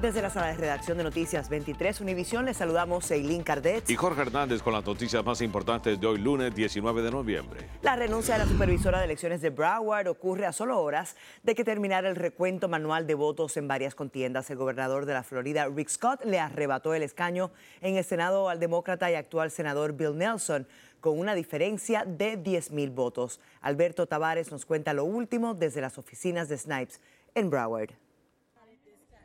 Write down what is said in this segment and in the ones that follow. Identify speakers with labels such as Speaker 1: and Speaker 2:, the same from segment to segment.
Speaker 1: Desde la sala de redacción de Noticias 23 Univisión les saludamos Eileen Cardet.
Speaker 2: Y Jorge Hernández con las noticias más importantes de hoy lunes 19 de noviembre.
Speaker 1: La renuncia de la supervisora de elecciones de Broward ocurre a solo horas de que terminara el recuento manual de votos en varias contiendas. El gobernador de la Florida, Rick Scott, le arrebató el escaño en el Senado al demócrata y actual senador Bill Nelson con una diferencia de 10 mil votos. Alberto Tavares nos cuenta lo último desde las oficinas de Snipes en Broward.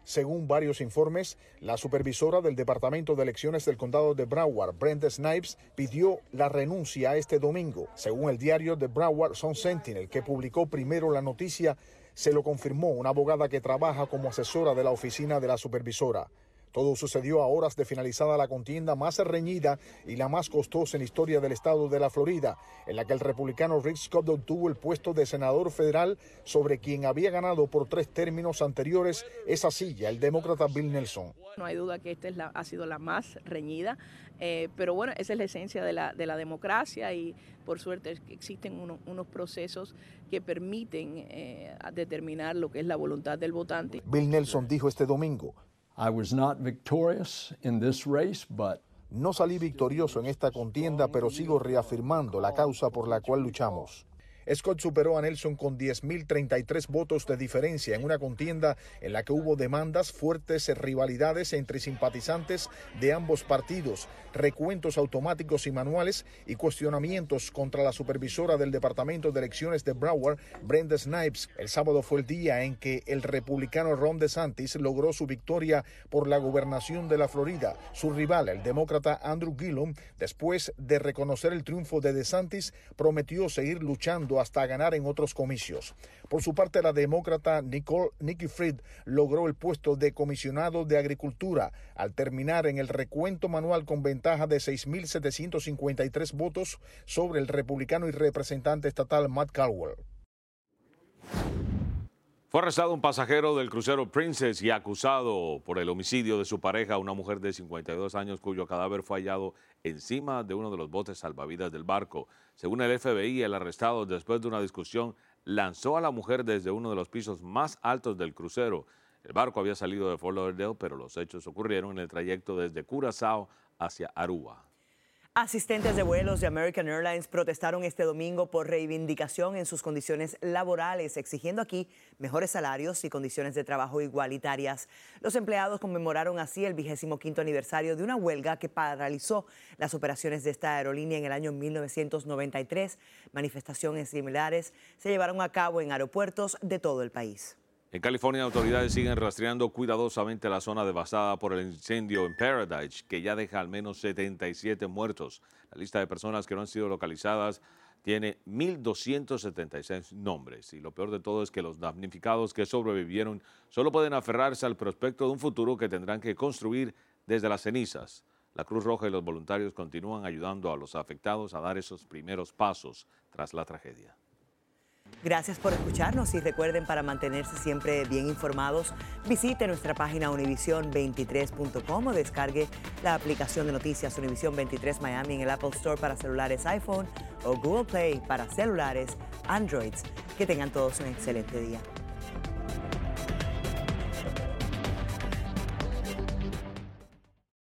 Speaker 3: Según varios informes, la supervisora del Departamento de Elecciones del Condado de Broward, Brenda Snipes, pidió la renuncia este domingo. Según el diario de Broward Sun Sentinel, que publicó primero la noticia, se lo confirmó una abogada que trabaja como asesora de la oficina de la supervisora. Todo sucedió a horas de finalizada la contienda más reñida y la más costosa en la historia del estado de la Florida, en la que el republicano Rick Scott obtuvo el puesto de senador federal sobre quien había ganado por tres términos anteriores esa silla, el demócrata Bill Nelson.
Speaker 4: No hay duda que esta es la, ha sido la más reñida, eh, pero bueno, esa es la esencia de la, de la democracia y por suerte existen uno, unos procesos que permiten eh, determinar lo que es la voluntad del votante.
Speaker 3: Bill Nelson dijo este domingo,
Speaker 5: I was not victorious in this race, but
Speaker 3: no salí victorioso en esta contienda, pero sigo reafirmando la causa por la cual luchamos. Scott superó a Nelson con 10.033 votos de diferencia en una contienda en la que hubo demandas, fuertes rivalidades entre simpatizantes de ambos partidos, recuentos automáticos y manuales y cuestionamientos contra la supervisora del Departamento de Elecciones de Broward, Brenda Snipes. El sábado fue el día en que el republicano Ron DeSantis logró su victoria por la gobernación de la Florida. Su rival, el demócrata Andrew Gillum, después de reconocer el triunfo de DeSantis, prometió seguir luchando hasta ganar en otros comicios. Por su parte, la demócrata Nicole Nikki Fried logró el puesto de comisionado de Agricultura al terminar en el recuento manual con ventaja de 6.753 votos sobre el republicano y representante estatal Matt Caldwell.
Speaker 2: Fue arrestado un pasajero del crucero Princess y acusado por el homicidio de su pareja, una mujer de 52 años cuyo cadáver fue hallado encima de uno de los botes salvavidas del barco. Según el FBI, el arrestado, después de una discusión, lanzó a la mujer desde uno de los pisos más altos del crucero. El barco había salido de Fort Lauderdale, pero los hechos ocurrieron en el trayecto desde Curazao hacia Aruba.
Speaker 1: Asistentes de vuelos de American Airlines protestaron este domingo por reivindicación en sus condiciones laborales, exigiendo aquí mejores salarios y condiciones de trabajo igualitarias. Los empleados conmemoraron así el vigésimo quinto aniversario de una huelga que paralizó las operaciones de esta aerolínea en el año 1993. Manifestaciones similares se llevaron a cabo en aeropuertos de todo el país.
Speaker 2: En California, autoridades siguen rastreando cuidadosamente la zona devastada por el incendio en Paradise, que ya deja al menos 77 muertos. La lista de personas que no han sido localizadas tiene 1.276 nombres. Y lo peor de todo es que los damnificados que sobrevivieron solo pueden aferrarse al prospecto de un futuro que tendrán que construir desde las cenizas. La Cruz Roja y los voluntarios continúan ayudando a los afectados a dar esos primeros pasos tras la tragedia.
Speaker 1: Gracias por escucharnos y recuerden para mantenerse siempre bien informados, visite nuestra página univision23.com o descargue la aplicación de noticias Univision 23 Miami en el Apple Store para celulares iPhone o Google Play para celulares Androids. Que tengan todos un excelente día.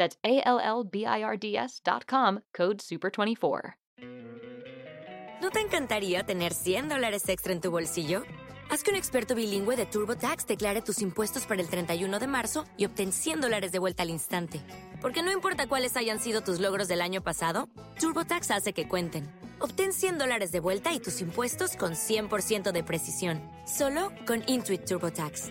Speaker 6: That's A-L-L-B-I-R-D-S dot com, code SUPER24.
Speaker 7: ¿No te encantaría tener 100 dólares extra en tu bolsillo? Haz que un experto bilingüe de TurboTax declare tus impuestos para el 31 de marzo y obtén 100 dólares de vuelta al instante. Porque no importa cuáles hayan sido tus logros del año pasado, TurboTax hace que cuenten. Obtén 100 dólares de vuelta y tus impuestos con 100% de precisión. Solo con Intuit TurboTax.